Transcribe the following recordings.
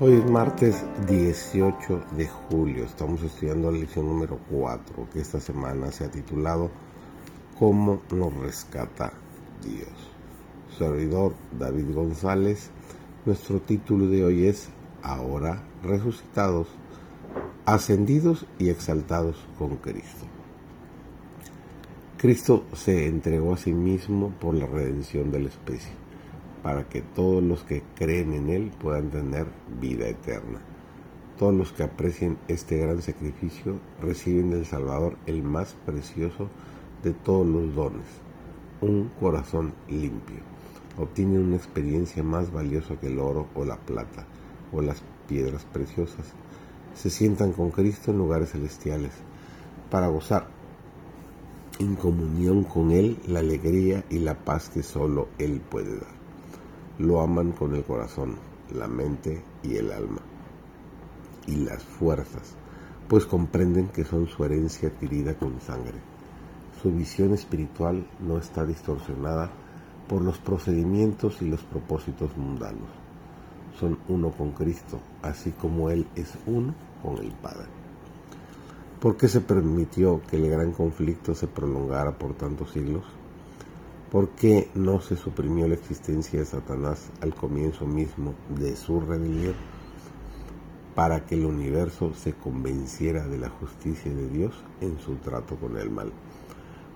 Hoy es martes 18 de julio. Estamos estudiando la lección número 4 que esta semana se ha titulado ¿Cómo nos rescata Dios? Servidor David González. Nuestro título de hoy es Ahora resucitados, ascendidos y exaltados con Cristo. Cristo se entregó a sí mismo por la redención de la especie para que todos los que creen en Él puedan tener vida eterna. Todos los que aprecien este gran sacrificio reciben del Salvador el más precioso de todos los dones, un corazón limpio. Obtienen una experiencia más valiosa que el oro o la plata o las piedras preciosas. Se sientan con Cristo en lugares celestiales para gozar en comunión con Él la alegría y la paz que solo Él puede dar lo aman con el corazón, la mente y el alma, y las fuerzas, pues comprenden que son su herencia adquirida con sangre. Su visión espiritual no está distorsionada por los procedimientos y los propósitos mundanos. Son uno con Cristo, así como Él es uno con el Padre. ¿Por qué se permitió que el gran conflicto se prolongara por tantos siglos? ¿Por qué no se suprimió la existencia de Satanás al comienzo mismo de su rebelión? Para que el universo se convenciera de la justicia de Dios en su trato con el mal,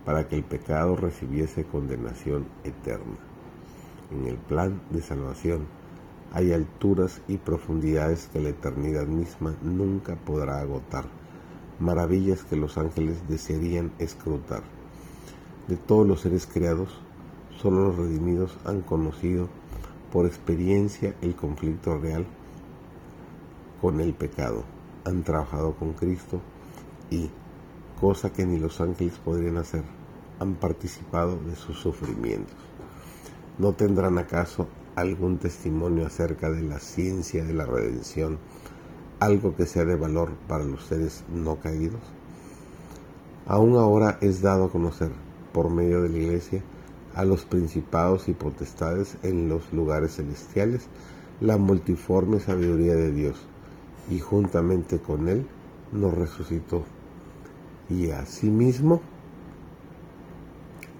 para que el pecado recibiese condenación eterna. En el plan de salvación hay alturas y profundidades que la eternidad misma nunca podrá agotar, maravillas que los ángeles desearían escrutar de todos los seres creados, solo los redimidos han conocido por experiencia el conflicto real con el pecado, han trabajado con Cristo y, cosa que ni los ángeles podrían hacer, han participado de sus sufrimientos. ¿No tendrán acaso algún testimonio acerca de la ciencia de la redención, algo que sea de valor para los seres no caídos? Aún ahora es dado a conocer por medio de la Iglesia a los principados y potestades en los lugares celestiales la multiforme sabiduría de Dios, y juntamente con Él nos resucitó, y asimismo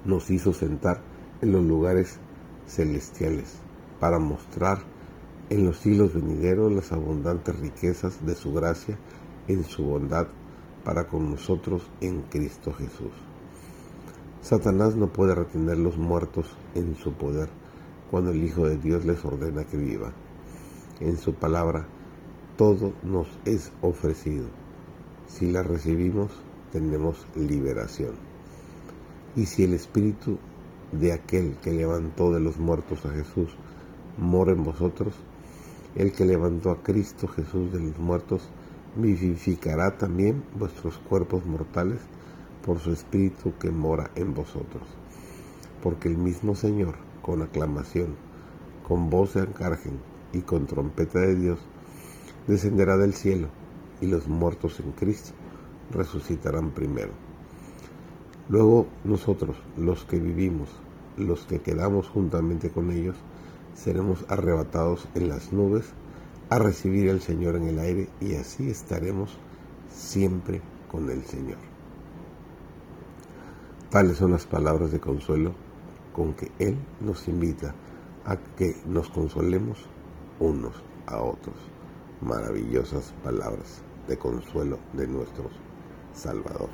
nos hizo sentar en los lugares celestiales para mostrar en los siglos venideros las abundantes riquezas de su gracia en su bondad para con nosotros en Cristo Jesús. Satanás no puede retener los muertos en su poder cuando el Hijo de Dios les ordena que viva. En su palabra, todo nos es ofrecido. Si la recibimos, tenemos liberación. Y si el Espíritu de aquel que levantó de los muertos a Jesús mora en vosotros, el que levantó a Cristo Jesús de los muertos vivificará también vuestros cuerpos mortales por su Espíritu que mora en vosotros. Porque el mismo Señor, con aclamación, con voz de arcángel y con trompeta de Dios, descenderá del cielo, y los muertos en Cristo resucitarán primero. Luego nosotros, los que vivimos, los que quedamos juntamente con ellos, seremos arrebatados en las nubes a recibir al Señor en el aire y así estaremos siempre con el Señor. Tales son las palabras de consuelo con que Él nos invita a que nos consolemos unos a otros. Maravillosas palabras de consuelo de nuestro Salvador.